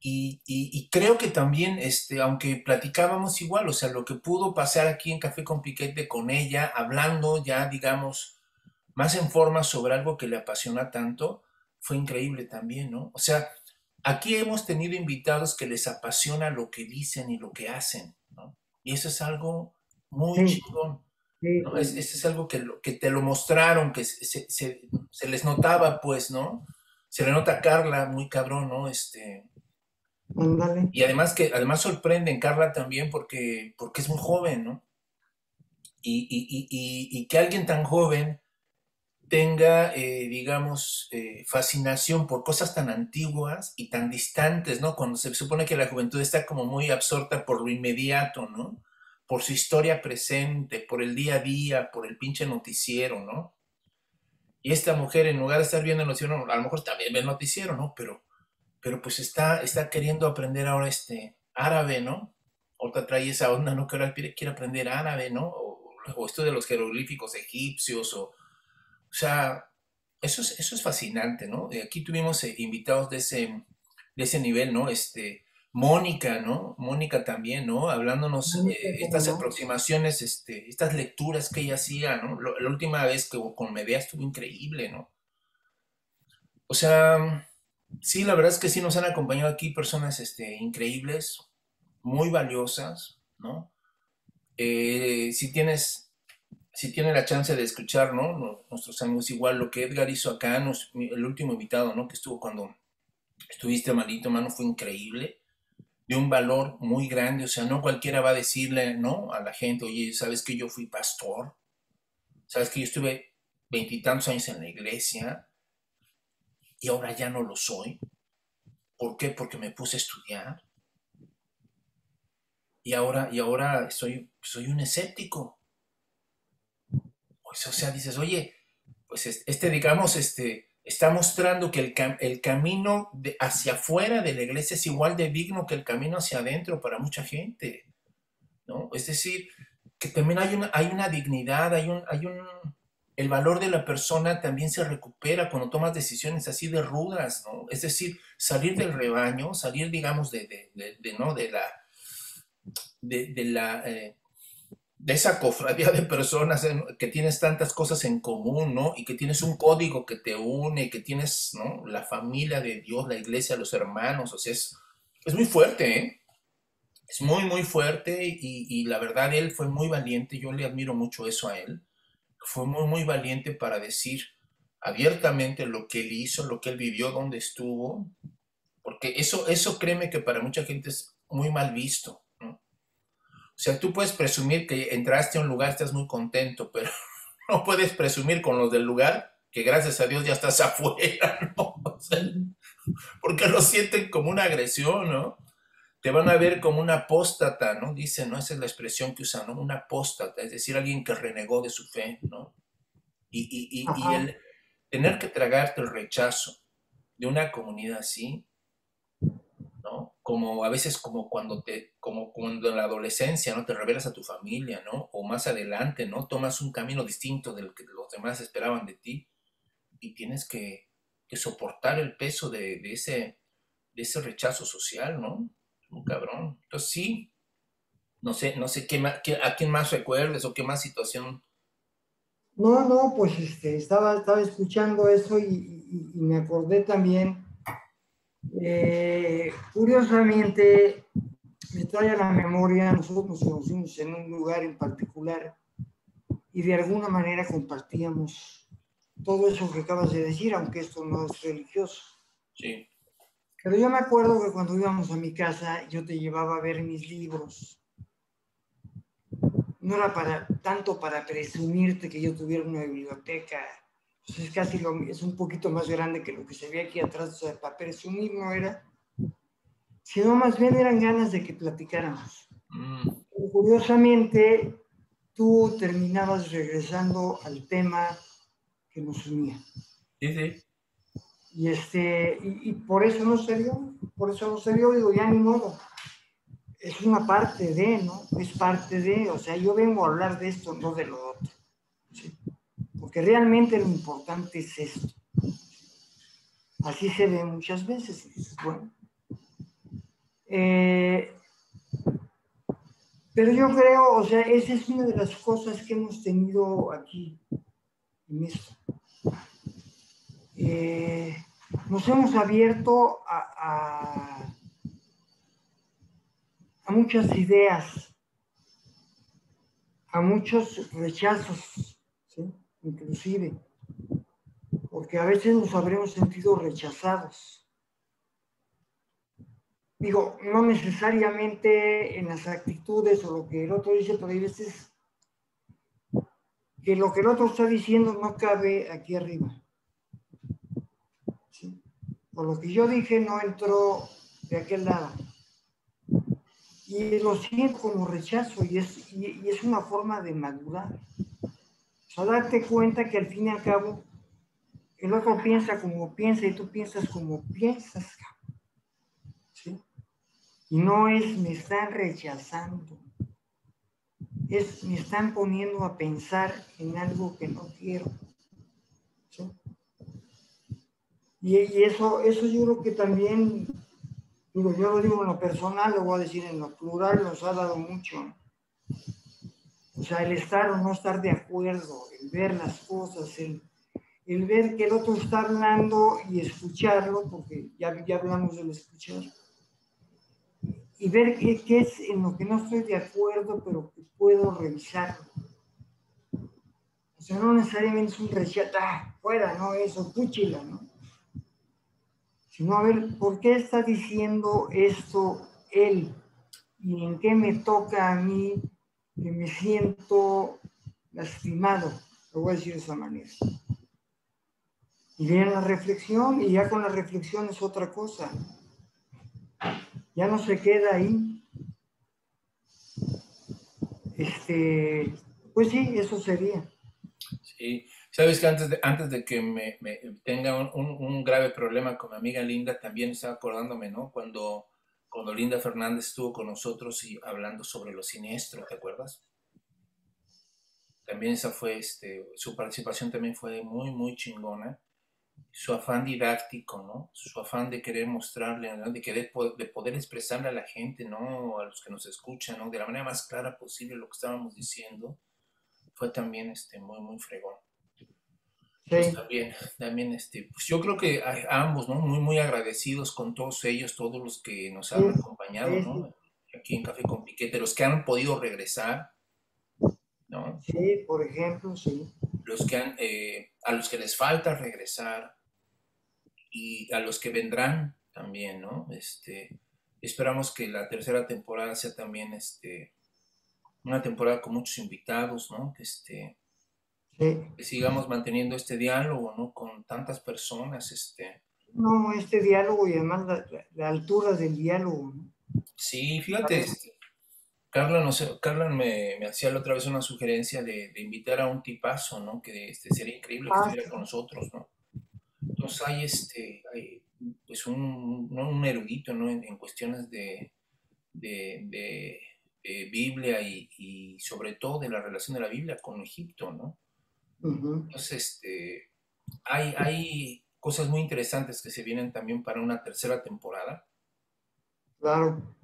y, creo que también, este, aunque platicábamos igual, o sea, lo que pudo pasar aquí en Café con Piquete con ella, hablando ya, digamos, más en forma sobre algo que le apasiona tanto, fue increíble también, ¿no? O sea, Aquí hemos tenido invitados que les apasiona lo que dicen y lo que hacen, ¿no? Y eso es algo muy chingón. ¿No? Es, es, algo que, que te lo mostraron, que se, se, les notaba, pues, ¿no? Se le nota a Carla muy cabrón, ¿no? Este, Y además que además sorprenden Carla también porque, porque es muy joven, ¿no? Y, y, y, y, que alguien tan joven tenga, eh, digamos, eh, fascinación por cosas tan antiguas y tan distantes, ¿no? Cuando se supone que la juventud está como muy absorta por lo inmediato, ¿no? Por su historia presente, por el día a día, por el pinche noticiero, ¿no? Y esta mujer, en lugar de estar viendo el noticiero, a lo mejor también ve el noticiero, ¿no? Pero, pero pues está, está queriendo aprender ahora este árabe, ¿no? Ahorita trae esa onda, ¿no? Que ahora quiere, aprender árabe, ¿no? O, o esto de los jeroglíficos egipcios, o, o sea, eso es, eso es fascinante, ¿no? Aquí tuvimos eh, invitados de ese, de ese nivel, ¿no? Este, Mónica, ¿no? Mónica también, ¿no? Hablándonos eh, estas aproximaciones, este, estas lecturas que ella hacía, ¿no? la última vez que con Medea estuvo increíble, ¿no? O sea, sí, la verdad es que sí nos han acompañado aquí personas este, increíbles, muy valiosas, ¿no? Eh, si tienes si tiene la chance de escuchar, ¿no? Nuestros amigos, igual lo que Edgar hizo acá, el último invitado, ¿no? Que estuvo cuando estuviste malito, mano, fue increíble, de un valor muy grande, o sea, no cualquiera va a decirle, ¿no? A la gente, oye, ¿sabes que yo fui pastor? ¿Sabes que yo estuve veintitantos años en la iglesia y ahora ya no lo soy? ¿Por qué? Porque me puse a estudiar. Y ahora, y ahora soy, soy un escéptico. O sea, dices, oye, pues este, digamos, este, está mostrando que el, el camino de hacia afuera de la iglesia es igual de digno que el camino hacia adentro para mucha gente. ¿no? Es decir, que también hay una, hay una dignidad, hay un, hay un, el valor de la persona también se recupera cuando tomas decisiones así de rudas, ¿no? Es decir, salir del rebaño, salir, digamos, de, ¿no? de la, de, la, eh, de esa cofradía de personas que tienes tantas cosas en común, ¿no? Y que tienes un código que te une, que tienes, ¿no? La familia de Dios, la iglesia, los hermanos, o sea, es, es muy fuerte, ¿eh? Es muy, muy fuerte y, y la verdad él fue muy valiente, yo le admiro mucho eso a él fue muy, muy valiente para decir abiertamente lo que él hizo, lo que él vivió, dónde estuvo, porque eso, eso créeme que para mucha gente es muy mal visto. O sea, tú puedes presumir que entraste a un lugar, estás muy contento, pero no puedes presumir con los del lugar que gracias a Dios ya estás afuera, ¿no? porque lo sienten como una agresión, ¿no? te van a ver como un apóstata, ¿no? Dicen, ¿no? Esa es la expresión que usan, ¿no? Un apóstata, es decir, alguien que renegó de su fe, ¿no? Y, y, y, y, el tener que tragarte el rechazo de una comunidad así, ¿no? Como a veces como cuando te, como cuando en la adolescencia, ¿no? Te revelas a tu familia, ¿no? O más adelante, ¿no? Tomas un camino distinto del que los demás esperaban de ti y tienes que, soportar el peso de, ese, rechazo social, ¿no? un cabrón. Entonces sí, no sé, no sé a quién más recuerdes o qué más situación. No, no, pues este, estaba, estaba escuchando eso y, me acordé también. Eh, curiosamente, me trae a la memoria, nosotros nos conocimos en un lugar en particular y de alguna manera compartíamos todo eso que acabas de decir, aunque esto no es religioso. Sí. Pero yo me acuerdo que cuando íbamos a mi casa, yo te llevaba a ver mis libros. No era para, tanto para presumirte que yo tuviera una biblioteca. Pues es casi lo, es un poquito más grande que lo que se ve aquí atrás. O sea, para presumir no era. Sino más bien eran ganas de que platicáramos. Mm. Curiosamente, tú terminabas regresando al tema que nos unía. Sí, sí. Y, este, y, por eso no se dio, por eso no se dio, digo, ya ni modo. Es una parte de, ¿no? Es parte de, o sea, yo vengo a hablar de esto, no de lo otro. Porque realmente lo importante es esto. Así se ve muchas veces. Bueno. Eh, pero yo creo, o sea, esa es una de las cosas que hemos tenido aquí en esto. Eh, nos hemos abierto a, a, muchas ideas, a muchos rechazos, inclusive, porque a veces nos habremos sentido rechazados. Digo, no necesariamente en las actitudes o lo que el otro dice, pero hay veces que lo que el otro está diciendo no cabe aquí arriba por lo que yo dije, no entró de aquel lado. Y lo siento como rechazo y es, y, es una forma de madurar. O sea, darte cuenta que al fin y al cabo el otro piensa como piensa y tú piensas como piensas. ¿sí? Y no es me están rechazando, es me están poniendo a pensar en algo que no quiero. ¿sí? Y, eso, eso yo creo que también, digo, yo lo digo en lo personal, lo voy a decir en lo plural, nos ha dado mucho. O sea, el estar o no estar de acuerdo, el ver las cosas, el, el ver que el otro está hablando y escucharlo, porque ya, ya hablamos del escuchar, y ver qué, es en lo que no estoy de acuerdo, pero que puedo revisarlo. O sea, no necesariamente es un rechazo, ah, fuera, no, eso, púchila, ¿no? sino a ver, ¿por qué está diciendo esto él? ¿Y en qué me toca a mí que me siento lastimado? Lo voy a decir de esa manera. Y viene la reflexión, y ya con la reflexión es otra cosa. Ya no se queda ahí. Este, pues sí, eso sería. Sí, sabes que antes de, antes de que me, tenga un, grave problema con mi amiga Linda, también estaba acordándome, ¿no? Cuando, cuando Linda Fernández estuvo con nosotros y hablando sobre lo siniestro, ¿te acuerdas? También esa fue, este, su participación también fue muy, muy chingona su afán didáctico, ¿no? Su afán de querer mostrarle, ¿no? de querer de poder expresarle a la gente, ¿no? A los que nos escuchan, ¿no? De la manera más clara posible lo que estábamos diciendo, fue también este, muy, muy fregón. Pues también, también, este, pues yo creo que a, ambos, ¿no? Muy, muy agradecidos con todos ellos, todos los que nos han acompañado, ¿no? Aquí en Café con Piquete, los que han podido regresar, ¿no? Sí, por ejemplo, sí. Los que han, eh, a los que les falta regresar y a los que vendrán también, ¿no? Este, esperamos que la tercera temporada sea también este, una temporada con muchos invitados, ¿no? Que, este, que sigamos manteniendo este diálogo, ¿no? Con tantas personas, este. No, este diálogo y además la, altura del diálogo, ¿no? Sí, fíjate, este, Carla, no sé, Carla me, hacía la otra vez una sugerencia de, invitar a un tipazo, ¿no? Que este, sería increíble que ah, estuviera con nosotros, ¿no? Entonces hay este, hay, pues un, un erudito, ¿no? En, cuestiones de, de, Biblia y, sobre todo de la relación de la Biblia con Egipto, ¿no? Entonces, este, hay, hay cosas muy interesantes que se vienen también para una tercera temporada. Claro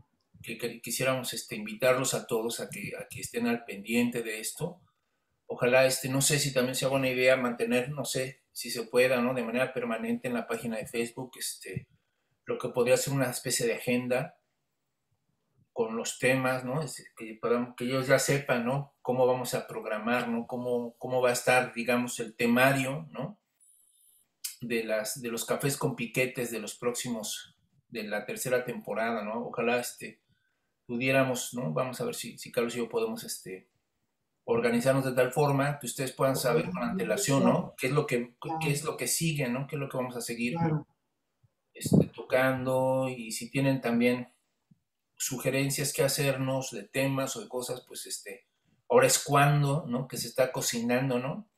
que, quisiéramos este, invitarlos a todos a que, a que estén al pendiente de esto. Ojalá, este, no sé si también sea buena idea mantener, no sé si se pueda, ¿no? De manera permanente en la página de Facebook, este, lo que podría ser una especie de agenda con los temas, ¿no? que, podamos, que ellos ya sepan, ¿no? Cómo vamos a programar, ¿no? Cómo, cómo va a estar, digamos, el temario, ¿no? De, las, de los cafés con piquetes de los próximos, de la tercera temporada, ¿no? Ojalá, este, pudiéramos, ¿no? Vamos a ver si, si Carlos y yo podemos este, organizarnos de tal forma que ustedes puedan saber con antelación, ¿no? ¿Qué es lo que, qué es lo que sigue, ¿no? ¿Qué es lo que vamos a seguir este, tocando? Y si tienen también sugerencias que hacernos de temas o de cosas, pues este, ahora es cuando, ¿no? Que se está cocinando, ¿no?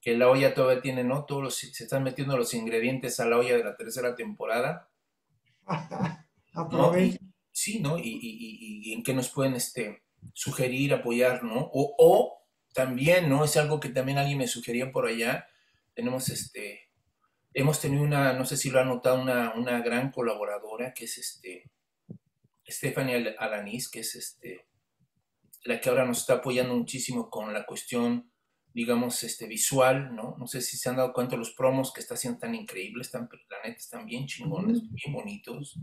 Que la olla todavía tiene, ¿no? Todos los, se están metiendo los ingredientes a la olla de la tercera temporada. Aprovechen. Sí, ¿no? Y, en qué nos pueden este, sugerir, apoyar, ¿no? O, también, ¿no? Es algo que también alguien me sugería por allá. Tenemos este, hemos tenido una, no sé si lo ha notado, una, una gran colaboradora que es este, Stephanie Alanis, que es este, la que ahora nos está apoyando muchísimo con la cuestión, digamos, este, visual, ¿no? No sé si se han dado cuenta los promos que está haciendo tan increíbles, tan, la neta, están bien chingones, bien bonitos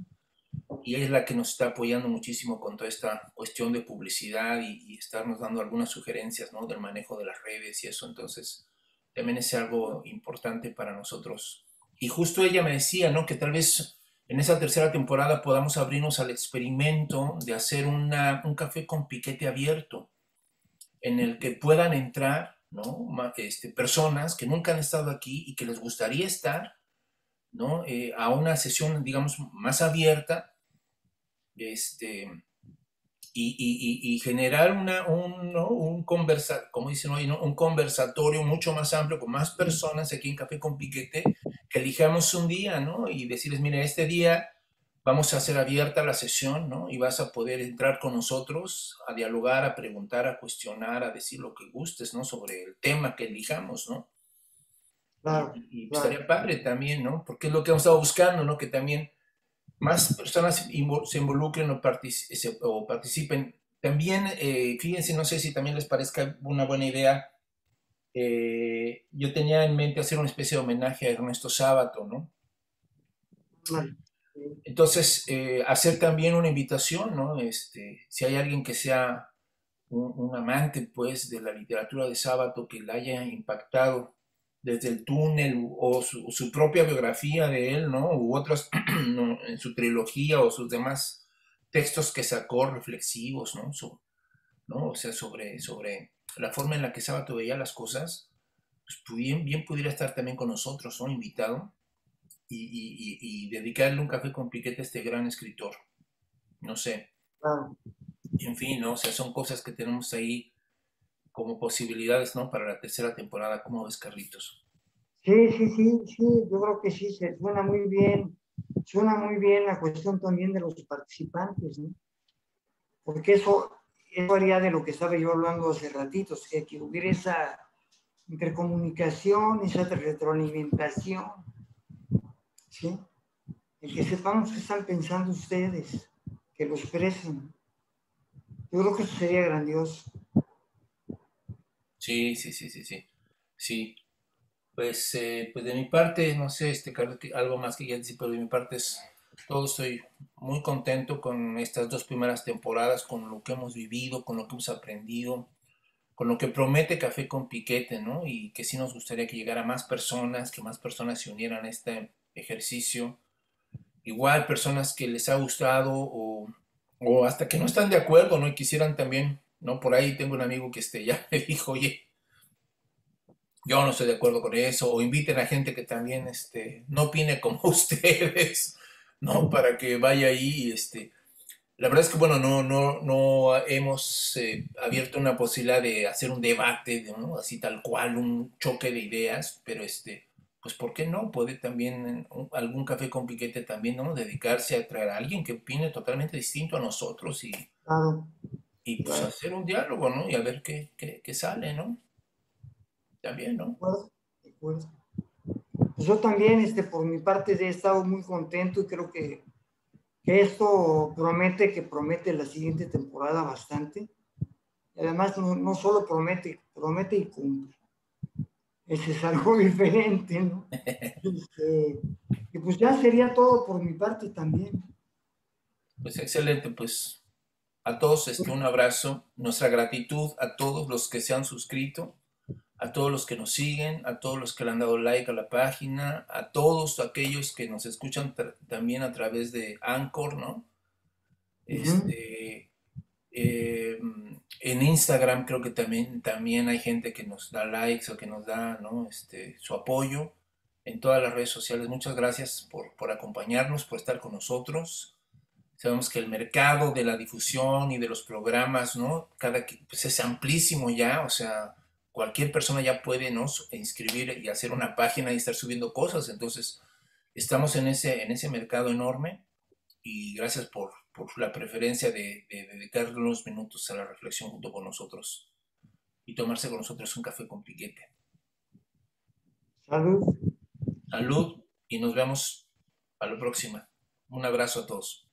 y es la que nos está apoyando muchísimo con toda esta cuestión de publicidad y, estarnos dando algunas sugerencias ¿no? del manejo de las redes y eso. Entonces, también es algo importante para nosotros. Y justo ella me decía ¿no? que tal vez en esa tercera temporada podamos abrirnos al experimento de hacer una, un café con piquete abierto, en el que puedan entrar ¿no? este, personas que nunca han estado aquí y que les gustaría estar ¿no? Eh, a una sesión, digamos, más abierta este, y, generar una, un, un, conversa, como dicen hoy, un conversatorio mucho más amplio con más personas aquí en Café con Piquete, que elijamos un día, ¿no? Y decirles, mire, este día vamos a hacer abierta la sesión, ¿no? Y vas a poder entrar con nosotros a dialogar, a preguntar, a cuestionar, a decir lo que gustes, ¿no? Sobre el tema que elijamos, ¿no? Claro, y, estaría padre también, ¿no? Porque es lo que hemos estado buscando, ¿no? Que también más personas se involucren o, participen. También, eh, fíjense, no sé si también les parezca una buena idea. Eh, yo tenía en mente hacer una especie de homenaje a Ernesto Sábato, ¿no? Entonces, eh, hacer también una invitación, ¿no? Este, si hay alguien que sea un, un, amante, pues, de la literatura de Sábato, que la haya impactado desde el túnel o su, propia biografía de él, ¿no? U otras, en su trilogía o sus demás textos que sacó reflexivos, ¿no? ¿no? O sea, sobre, sobre la forma en la que Sábato veía las cosas, pues bien, bien pudiera estar también con nosotros, ¿no? Invitado y, y, dedicarle un café con piquete a este gran escritor, no sé. En fin, ¿no? O sea, son cosas que tenemos ahí como posibilidades, ¿no? Para la tercera temporada. ¿Cómo ves, Carlitos? Sí, sí, sí, sí, yo creo que sí, se suena muy bien. Suena muy bien la cuestión también de los participantes, ¿no? Porque eso, eso haría de lo que estaba yo hablando hace ratitos, que, que hubiera esa intercomunicación, esa retroalimentación, ¿sí? El que sepamos qué están pensando ustedes, que lo expresen. Yo creo que eso sería grandioso. Sí, sí, sí, sí, sí. Sí. Pues, eh, pues de mi parte, no sé, este Carlos, algo más que ya decir, pero de mi parte es todo. Estoy muy contento con estas dos primeras temporadas, con lo que hemos vivido, con lo que hemos aprendido, con lo que promete Café con Piquete, ¿no? Y que sí nos gustaría que llegara más personas, que más personas se unieran a este ejercicio igual personas que les ha gustado o, hasta que no están de acuerdo, ¿no? Y quisieran también, ¿no? Por ahí tengo un amigo que este, ya me dijo, oye, yo no estoy de acuerdo con eso, o inviten a gente que también este, no opine como ustedes, ¿no? Para que vaya ahí, este. La verdad es que, bueno, no, no, no hemos eh, abierto una posibilidad de hacer un debate, ¿no? Así tal cual, un choque de ideas, pero este, pues ¿por qué no? Puede también algún café con piquete también, ¿no? Dedicarse a traer a alguien que opine totalmente distinto a nosotros y, y pues hacer un diálogo, ¿no? Y a ver qué, qué, sale, ¿no? También, ¿no? Pues yo también, este, por mi parte, he estado muy contento y creo que, que esto promete, que promete la siguiente temporada bastante. además, no, no solo promete, promete y cumple ese es algo diferente, ¿no? Este, y pues ya sería todo por mi parte también. Pues excelente, pues a todos este, un abrazo, nuestra gratitud a todos los que se han suscrito, a todos los que nos siguen, a todos los que le han dado like a la página, a todos aquellos que nos escuchan también a través de Anchor, ¿no? Este, eh, en Instagram creo que también, también hay gente que nos da likes o que nos da este, su apoyo en todas las redes sociales. Muchas gracias por, acompañarnos, por estar con nosotros. Sabemos que el mercado de la difusión y de los programas, ¿no? Cada, pues es amplísimo ya, o sea, cualquier persona ya puede ¿no? inscribir y hacer una página y estar subiendo cosas. Entonces, estamos en ese, en ese mercado enorme y gracias por, por la preferencia de, de, dedicar unos minutos a la reflexión junto con nosotros y tomarse con nosotros un café con piquete. Salud. Salud y nos vemos a la próxima. Un abrazo a todos.